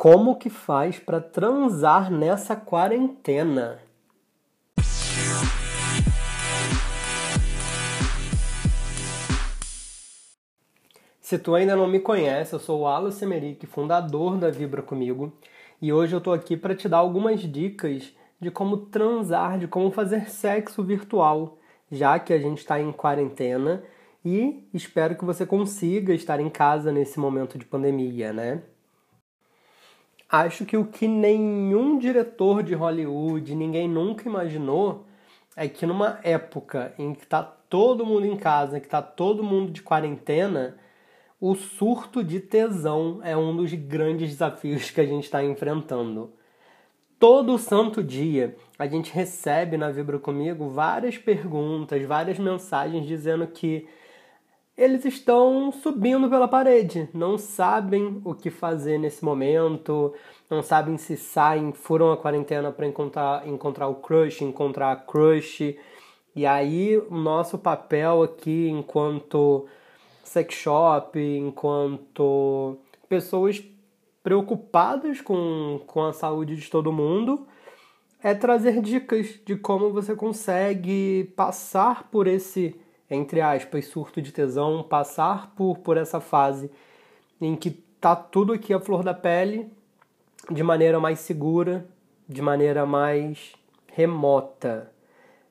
Como que faz para transar nessa quarentena? Se tu ainda não me conhece, eu sou o Alan Semeric, fundador da Vibra Comigo, e hoje eu estou aqui para te dar algumas dicas de como transar, de como fazer sexo virtual, já que a gente está em quarentena e espero que você consiga estar em casa nesse momento de pandemia, né? Acho que o que nenhum diretor de Hollywood, ninguém nunca imaginou, é que numa época em que está todo mundo em casa, que está todo mundo de quarentena, o surto de tesão é um dos grandes desafios que a gente está enfrentando. Todo santo dia a gente recebe na Vibra Comigo várias perguntas, várias mensagens dizendo que eles estão subindo pela parede, não sabem o que fazer nesse momento, não sabem se saem, furam a quarentena para encontrar, encontrar o crush, encontrar a crush. E aí, o nosso papel aqui, enquanto sex shop, enquanto pessoas preocupadas com, com a saúde de todo mundo, é trazer dicas de como você consegue passar por esse entre aspas, surto de tesão, passar por, por essa fase em que tá tudo aqui a flor da pele de maneira mais segura, de maneira mais remota,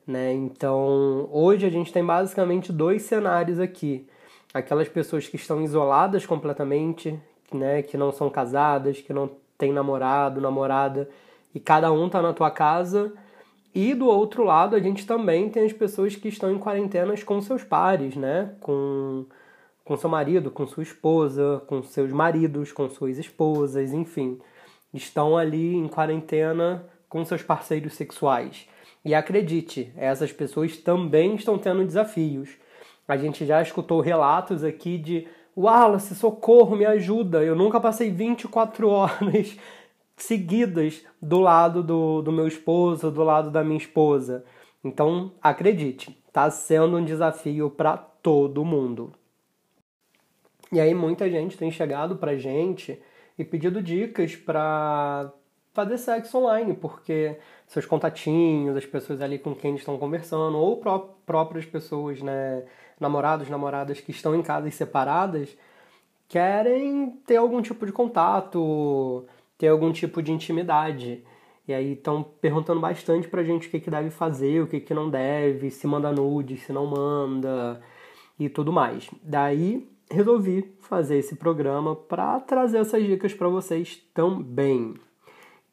né? Então, hoje a gente tem basicamente dois cenários aqui. Aquelas pessoas que estão isoladas completamente, né, que não são casadas, que não têm namorado, namorada, e cada um tá na tua casa e do outro lado, a gente também tem as pessoas que estão em quarentenas com seus pares, né? Com, com seu marido, com sua esposa, com seus maridos, com suas esposas, enfim. Estão ali em quarentena com seus parceiros sexuais. E acredite, essas pessoas também estão tendo desafios. A gente já escutou relatos aqui de Wallace, socorro, me ajuda. Eu nunca passei 24 horas seguidas do lado do, do meu esposo, do lado da minha esposa. Então, acredite, está sendo um desafio para todo mundo. E aí muita gente tem chegado pra gente e pedido dicas para fazer sexo online, porque seus contatinhos, as pessoas ali com quem estão conversando, ou pró próprias pessoas, né, namorados, namoradas que estão em casas separadas, querem ter algum tipo de contato, ter algum tipo de intimidade. E aí estão perguntando bastante pra gente o que, que deve fazer, o que, que não deve, se manda nude, se não manda e tudo mais. Daí resolvi fazer esse programa para trazer essas dicas para vocês também.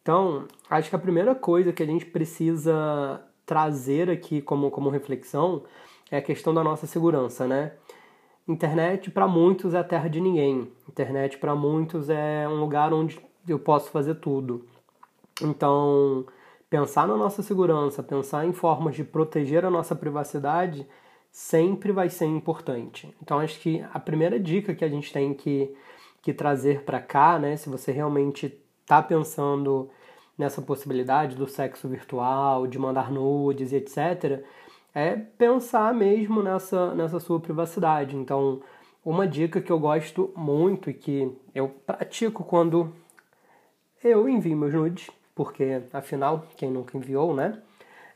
Então, acho que a primeira coisa que a gente precisa trazer aqui como, como reflexão é a questão da nossa segurança, né? Internet para muitos é a terra de ninguém. Internet para muitos é um lugar onde eu posso fazer tudo. Então, pensar na nossa segurança, pensar em formas de proteger a nossa privacidade sempre vai ser importante. Então, acho que a primeira dica que a gente tem que, que trazer para cá, né, se você realmente está pensando nessa possibilidade do sexo virtual, de mandar nudes etc., é pensar mesmo nessa, nessa sua privacidade. Então, uma dica que eu gosto muito e que eu pratico quando eu envio meus nudes, porque afinal, quem nunca enviou, né?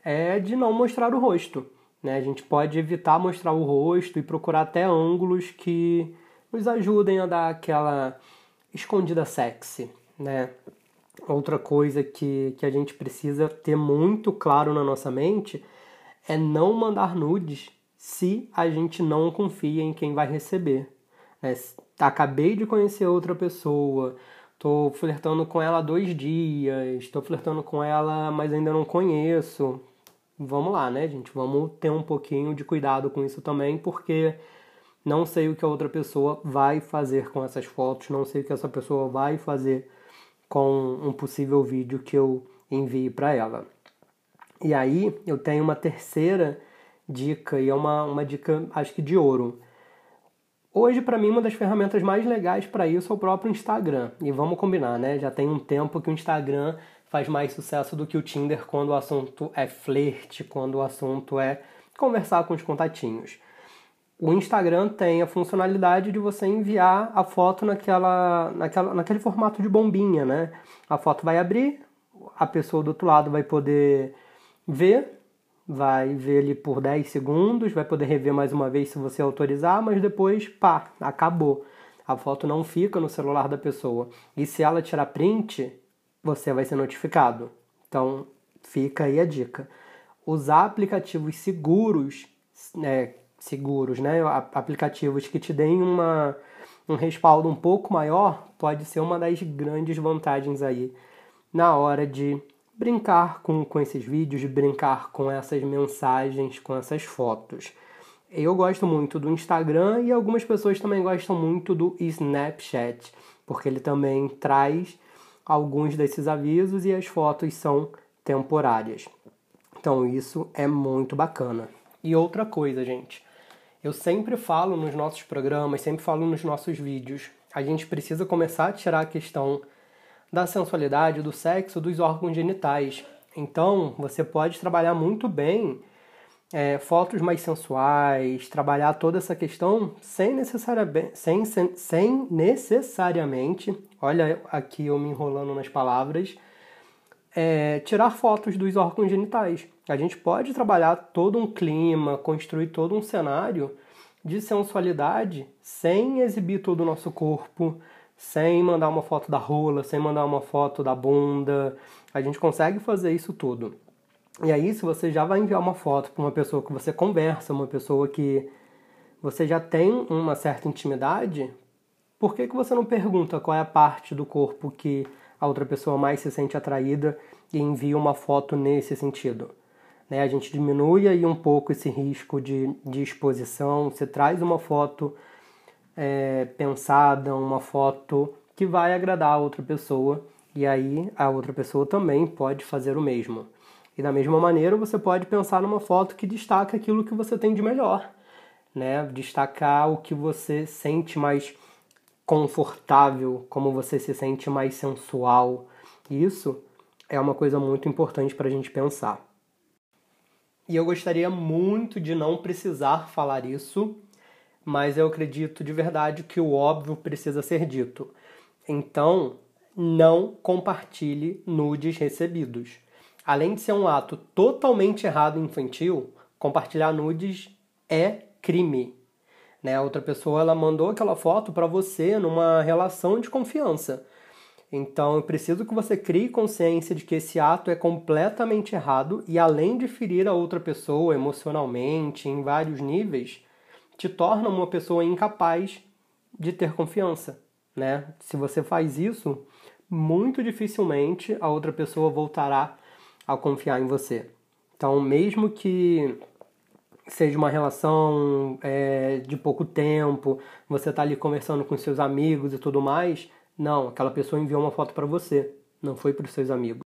É de não mostrar o rosto. Né? A gente pode evitar mostrar o rosto e procurar até ângulos que nos ajudem a dar aquela escondida sexy, né? Outra coisa que, que a gente precisa ter muito claro na nossa mente é não mandar nudes se a gente não confia em quem vai receber. É, acabei de conhecer outra pessoa, Tô flertando com ela há dois dias, tô flertando com ela, mas ainda não conheço. Vamos lá, né, gente? Vamos ter um pouquinho de cuidado com isso também, porque não sei o que a outra pessoa vai fazer com essas fotos, não sei o que essa pessoa vai fazer com um possível vídeo que eu envie para ela. E aí eu tenho uma terceira dica, e é uma, uma dica, acho que de ouro Hoje, para mim, uma das ferramentas mais legais para isso é o próprio Instagram. E vamos combinar, né? Já tem um tempo que o Instagram faz mais sucesso do que o Tinder quando o assunto é flerte, quando o assunto é conversar com os contatinhos. o Instagram tem a funcionalidade de você enviar a foto naquela, naquela, naquele formato de bombinha, né? A foto vai abrir, a pessoa do outro lado vai poder ver, vai ver ali por 10 segundos, vai poder rever mais uma vez se você autorizar, mas depois, pá, acabou. A foto não fica no celular da pessoa. E se ela tirar print, você vai ser notificado. Então, fica aí a dica. Usar aplicativos seguros, né, seguros, né? Aplicativos que te deem uma, um respaldo um pouco maior pode ser uma das grandes vantagens aí na hora de brincar com, com esses vídeos, de brincar com essas mensagens, com essas fotos. Eu gosto muito do Instagram e algumas pessoas também gostam muito do Snapchat, porque ele também traz alguns desses avisos e as fotos são temporárias. Então isso é muito bacana. E outra coisa, gente, eu sempre falo nos nossos programas, sempre falo nos nossos vídeos, a gente precisa começar a tirar a questão da sensualidade, do sexo, dos órgãos genitais. Então, você pode trabalhar muito bem é, fotos mais sensuais, trabalhar toda essa questão sem, necessariamente, sem, sem, sem necessariamente, olha aqui eu me enrolando nas palavras, é, tirar fotos dos órgãos genitais. A gente pode trabalhar todo um clima, construir todo um cenário de sensualidade sem exibir todo o nosso corpo, sem mandar uma foto da rola, sem mandar uma foto da bunda. A gente consegue fazer isso tudo. E aí, se você já vai enviar uma foto para uma pessoa que você conversa, uma pessoa que você já tem uma certa intimidade, por que, que você não pergunta qual é a parte do corpo que a outra pessoa mais se sente atraída e envia uma foto nesse sentido. Né? A gente diminui aí um pouco esse risco de, de exposição, você traz uma foto é, pensada, uma foto que vai agradar a outra pessoa e aí a outra pessoa também pode fazer o mesmo. E da mesma maneira você pode pensar numa foto que destaca aquilo que você tem de melhor, né? Destacar o que você sente mais confortável, como você se sente mais sensual. Isso é uma coisa muito importante para a gente pensar. E eu gostaria muito de não precisar falar isso, mas eu acredito de verdade que o óbvio precisa ser dito. Então, não compartilhe nudes recebidos. Além de ser um ato totalmente errado e infantil, compartilhar nudes é crime. Né? Outra pessoa ela mandou aquela foto para você numa relação de confiança. Então, eu preciso que você crie consciência de que esse ato é completamente errado e, além de ferir a outra pessoa emocionalmente, em vários níveis, te torna uma pessoa incapaz de ter confiança. Né? Se você faz isso, muito dificilmente a outra pessoa voltará a confiar em você. Então, mesmo que seja uma relação é, de pouco tempo, você está ali conversando com seus amigos e tudo mais, não, aquela pessoa enviou uma foto para você, não foi para os seus amigos.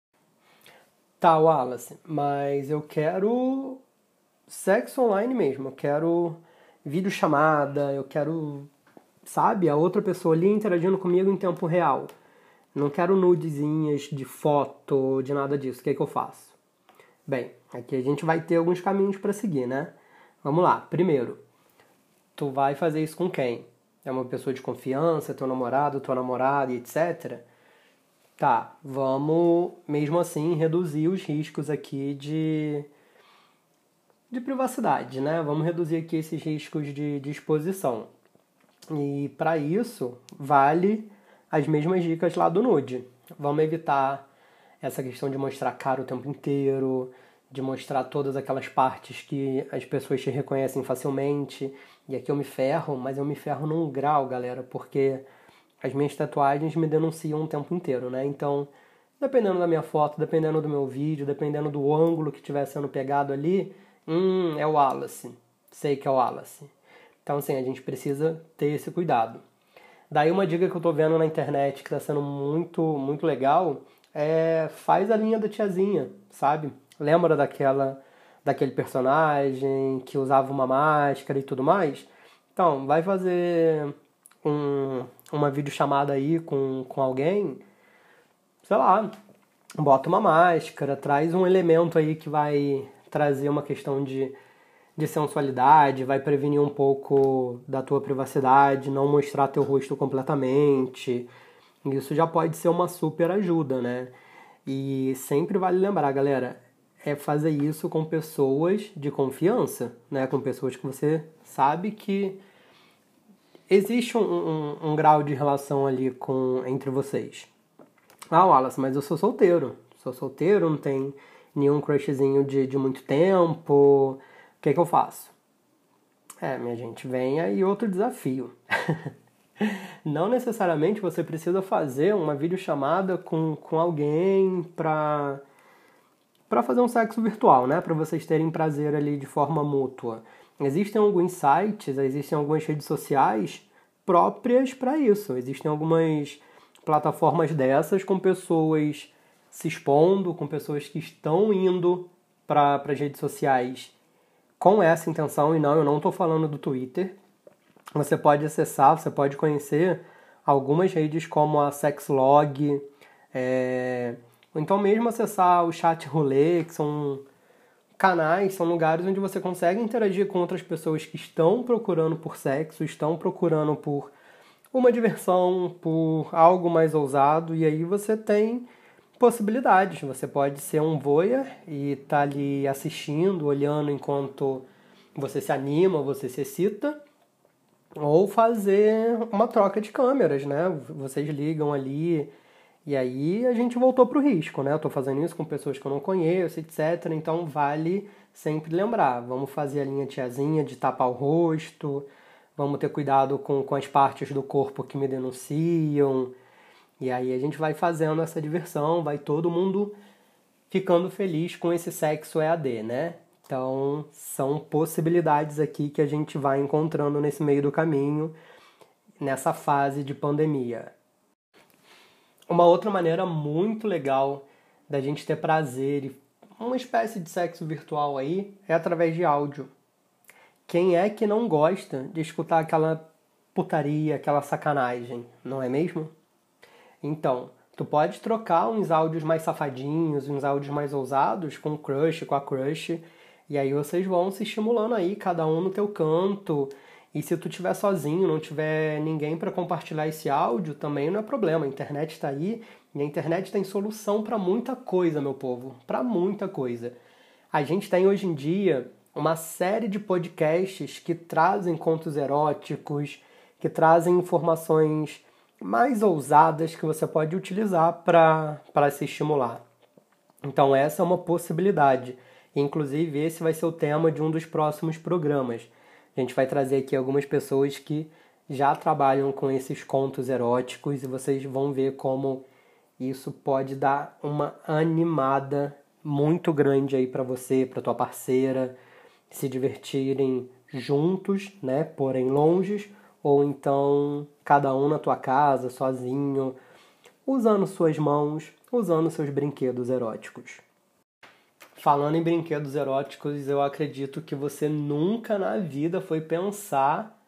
Tá, Wallace, mas eu quero sexo online mesmo, eu quero videochamada, eu quero, sabe, a outra pessoa ali interagindo comigo em tempo real. Não quero nudezinhas de foto, de nada disso. O que é que eu faço? Bem, aqui a gente vai ter alguns caminhos para seguir, né? Vamos lá. Primeiro, tu vai fazer isso com quem? É uma pessoa de confiança, teu namorado, tua namorada, etc. Tá, vamos mesmo assim reduzir os riscos aqui de de privacidade, né? Vamos reduzir aqui esses riscos de, de exposição. E para isso, vale as mesmas dicas lá do nude. Vamos evitar essa questão de mostrar cara o tempo inteiro, de mostrar todas aquelas partes que as pessoas te reconhecem facilmente. E aqui eu me ferro, mas eu me ferro num grau, galera, porque as minhas tatuagens me denunciam o tempo inteiro, né? Então, dependendo da minha foto, dependendo do meu vídeo, dependendo do ângulo que estiver sendo pegado ali, hum, é o Wallace. Sei que é o Wallace. Então, assim, a gente precisa ter esse cuidado. Daí uma dica que eu tô vendo na internet que tá sendo muito, muito legal é faz a linha da tiazinha, sabe? Lembra daquela daquele personagem que usava uma máscara e tudo mais? Então, vai fazer um, uma videochamada aí com, com alguém, sei lá, bota uma máscara, traz um elemento aí que vai trazer uma questão de, de sensualidade, vai prevenir um pouco da tua privacidade, não mostrar teu rosto completamente. Isso já pode ser uma super ajuda, né? E sempre vale lembrar, galera, é fazer isso com pessoas de confiança, né? Com pessoas que você sabe que existe um, um, um grau de relação ali com entre vocês. Ah, Wallace, mas eu sou solteiro. Sou solteiro, não tem nenhum crushzinho de, de muito tempo. O que, que eu faço? É, minha gente, vem aí outro desafio. não necessariamente você precisa fazer uma videochamada com, com alguém pra, pra fazer um sexo virtual, né? Pra vocês terem prazer ali de forma mútua. Existem alguns sites, existem algumas redes sociais próprias para isso. Existem algumas plataformas dessas com pessoas se expondo, com pessoas que estão indo para as redes sociais com essa intenção, e não, eu não estou falando do Twitter. Você pode acessar, você pode conhecer algumas redes como a Sexlog, é, ou então mesmo acessar o Chat Roulette, que são canais, são lugares onde você consegue interagir com outras pessoas que estão procurando por sexo, estão procurando por uma diversão, por algo mais ousado, e aí você tem possibilidades. Você pode ser um voyeur e estar tá ali assistindo, olhando enquanto você se anima, você se excita, ou fazer uma troca de câmeras, né? Vocês ligam ali e aí a gente voltou para o risco, né? Eu estou fazendo isso com pessoas que eu não conheço, etc. Então vale sempre lembrar, vamos fazer a linha tiazinha de tapar o rosto, vamos ter cuidado com, com as partes do corpo que me denunciam. E aí a gente vai fazendo essa diversão, vai todo mundo ficando feliz com esse sexo EAD, né? Então são possibilidades aqui que a gente vai encontrando nesse meio do caminho, nessa fase de pandemia. Uma outra maneira muito legal da gente ter prazer e uma espécie de sexo virtual aí é através de áudio. Quem é que não gosta de escutar aquela putaria, aquela sacanagem, não é mesmo? Então, tu pode trocar uns áudios mais safadinhos, uns áudios mais ousados com o crush, com a crush, e aí vocês vão se estimulando aí, cada um no teu canto, e se tu tiver sozinho, não tiver ninguém para compartilhar esse áudio, também não é problema. A internet está aí e a internet tem solução para muita coisa, meu povo, para muita coisa. A gente tem hoje em dia uma série de podcasts que trazem contos eróticos, que trazem informações mais ousadas que você pode utilizar para se estimular. Então, essa é uma possibilidade. Inclusive, esse vai ser o tema de um dos próximos programas a gente vai trazer aqui algumas pessoas que já trabalham com esses contos eróticos e vocês vão ver como isso pode dar uma animada muito grande aí para você, para tua parceira, se divertirem juntos, né, porém longes, ou então cada um na tua casa, sozinho, usando suas mãos, usando seus brinquedos eróticos. Falando em brinquedos eróticos, eu acredito que você nunca na vida foi pensar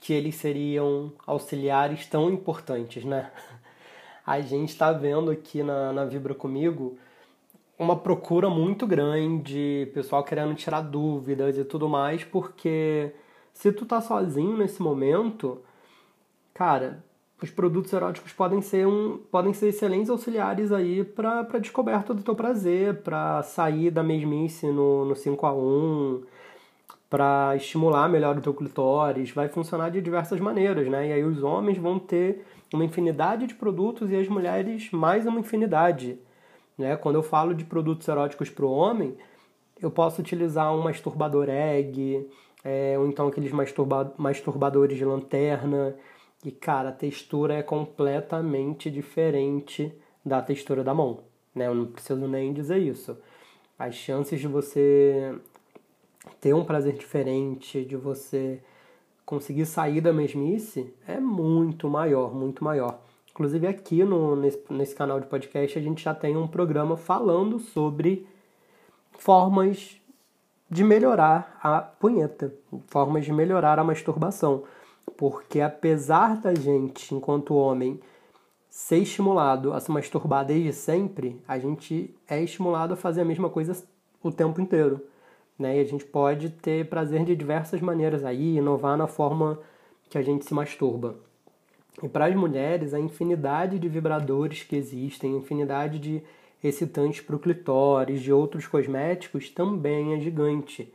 que eles seriam auxiliares tão importantes, né? A gente está vendo aqui na, na Vibra Comigo uma procura muito grande, pessoal querendo tirar dúvidas e tudo mais, porque se tu tá sozinho nesse momento, cara, os produtos eróticos podem ser, um, podem ser excelentes auxiliares aí para descoberta do teu prazer, para sair da mesmice no, no 5 a 1 para estimular melhor o teu clitóris, vai funcionar de diversas maneiras, né? E aí os homens vão ter uma infinidade de produtos e as mulheres mais uma infinidade, né? Quando eu falo de produtos eróticos para o homem, eu posso utilizar um masturbador egg, é, ou então aqueles masturba masturbadores de lanterna, e, cara, a textura é completamente diferente da textura da mão. Né? Eu não preciso nem dizer isso. As chances de você ter um prazer diferente, de você conseguir sair da mesmice, é muito maior, muito maior. Inclusive aqui no, nesse, nesse canal de podcast a gente já tem um programa falando sobre formas de melhorar a punheta, formas de melhorar a masturbação. Porque apesar da gente, enquanto homem, ser estimulado a se masturbar desde sempre, a gente é estimulado a fazer a mesma coisa o tempo inteiro. né? E a gente pode ter prazer de diversas maneiras aí, inovar na forma que a gente se masturba. E para as mulheres, a infinidade de vibradores que existem, infinidade de excitantes para o clitóris, de outros cosméticos, também é gigante.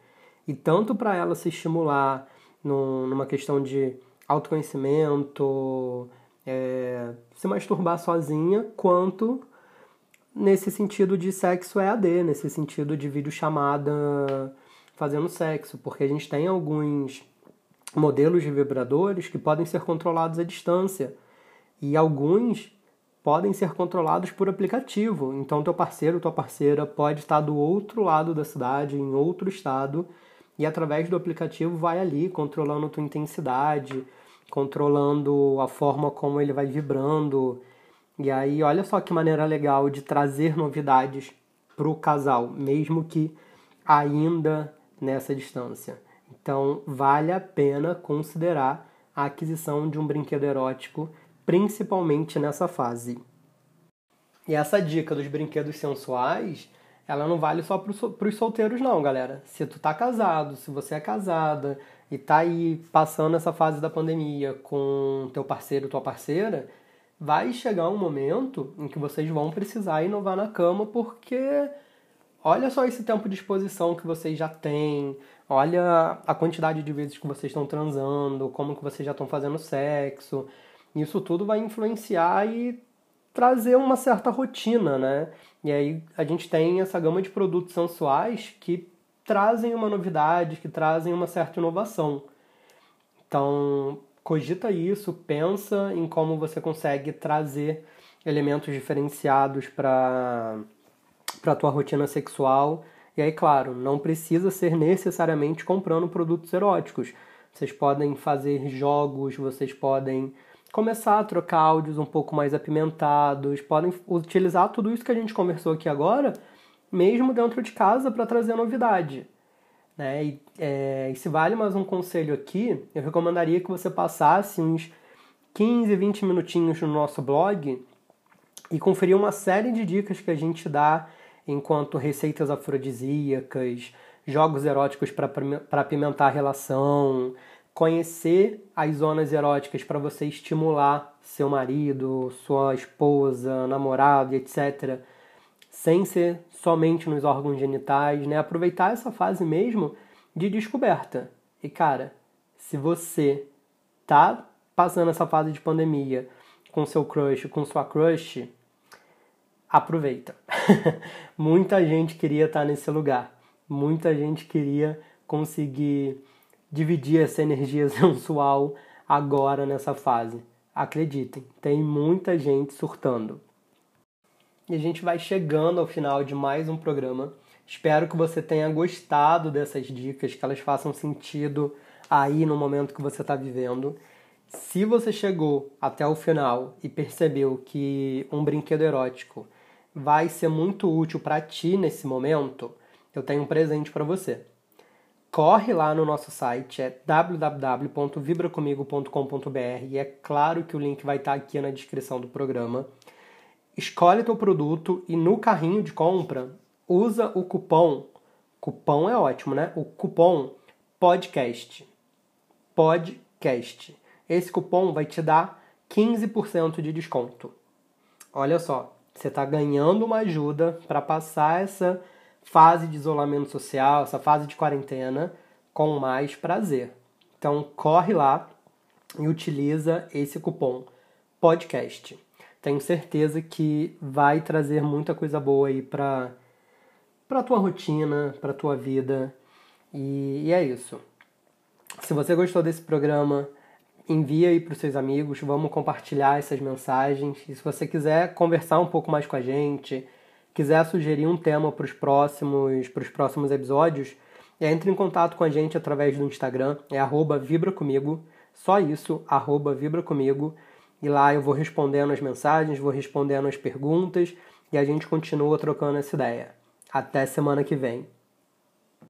E tanto para ela se estimular no, numa questão de autoconhecimento, é, se masturbar sozinha, quanto nesse sentido de sexo EAD, nesse sentido de videochamada fazendo sexo, porque a gente tem alguns modelos de vibradores que podem ser controlados à distância e alguns podem ser controlados por aplicativo. Então, teu parceiro, tua parceira pode estar do outro lado da cidade, em outro estado, e através do aplicativo vai ali controlando tua intensidade, controlando a forma como ele vai vibrando. E aí, olha só que maneira legal de trazer novidades para o casal, mesmo que ainda nessa distância. Então, vale a pena considerar a aquisição de um brinquedo erótico, principalmente nessa fase. E essa dica dos brinquedos sensuais, ela não vale só para os solteiros não, galera. Se tu tá casado, se você é casada e tá aí passando essa fase da pandemia com teu parceiro, tua parceira, vai chegar um momento em que vocês vão precisar inovar na cama porque olha só esse tempo de exposição que vocês já têm, olha a quantidade de vezes que vocês estão transando, como que vocês já estão fazendo sexo. Isso tudo vai influenciar e trazer uma certa rotina, né? E aí a gente tem essa gama de produtos sensuais que trazem uma novidade, que trazem uma certa inovação. Então, cogita isso, pensa em como você consegue trazer elementos diferenciados para a tua rotina sexual e aí, claro, não precisa ser necessariamente comprando produtos eróticos. Vocês podem fazer jogos, vocês podem começar a trocar áudios um pouco mais apimentados, podem utilizar tudo isso que a gente conversou aqui agora, mesmo dentro de casa, para trazer novidade. Né? E, é, e se vale mais um conselho aqui, eu recomendaria que você passasse uns 15, 20 minutinhos no nosso blog e conferir uma série de dicas que a gente dá enquanto receitas afrodisíacas, jogos eróticos para apimentar a relação, conhecer as zonas eróticas para você estimular seu marido, sua esposa, namorado, etc., sem ser somente nos órgãos genitais, né? Aproveitar essa fase mesmo de descoberta. E cara, se você tá passando essa fase de pandemia com seu crush, com sua crush, aproveita. Muita gente queria estar nesse lugar. Muita gente queria conseguir dividir essa energia sensual agora nessa fase. Acreditem, tem muita gente surtando. E a gente vai chegando ao final de mais um programa. Espero que você tenha gostado dessas dicas, que elas façam sentido aí no momento que você está vivendo. Se você chegou até o final e percebeu que um brinquedo erótico vai ser muito útil para ti nesse momento, eu tenho um presente para você. Corre lá no nosso site, é www.vibracomigo.com.br e é claro que o link vai estar aqui na descrição do programa. Escolhe teu produto e no carrinho de compra usa o cupom, cupom é ótimo, né? O cupom podcast. Podcast. Esse cupom vai te dar 15% de desconto. Olha só, você está ganhando uma ajuda para passar essa fase de isolamento social, essa fase de quarentena com mais prazer. Então corre lá e utiliza esse cupom podcast. Tenho certeza que vai trazer muita coisa boa aí para para tua rotina, para tua vida. E, e é isso. Se você gostou desse programa, envia aí para os seus amigos, vamos compartilhar essas mensagens. E se você quiser conversar um pouco mais com a gente, quiser sugerir um tema para os próximos, próximos episódios, entre em contato com a gente através do Instagram, é vibracomigo, só isso, vibracomigo, e lá eu vou respondendo as mensagens, vou respondendo as perguntas, e a gente continua trocando essa ideia. Até semana que vem.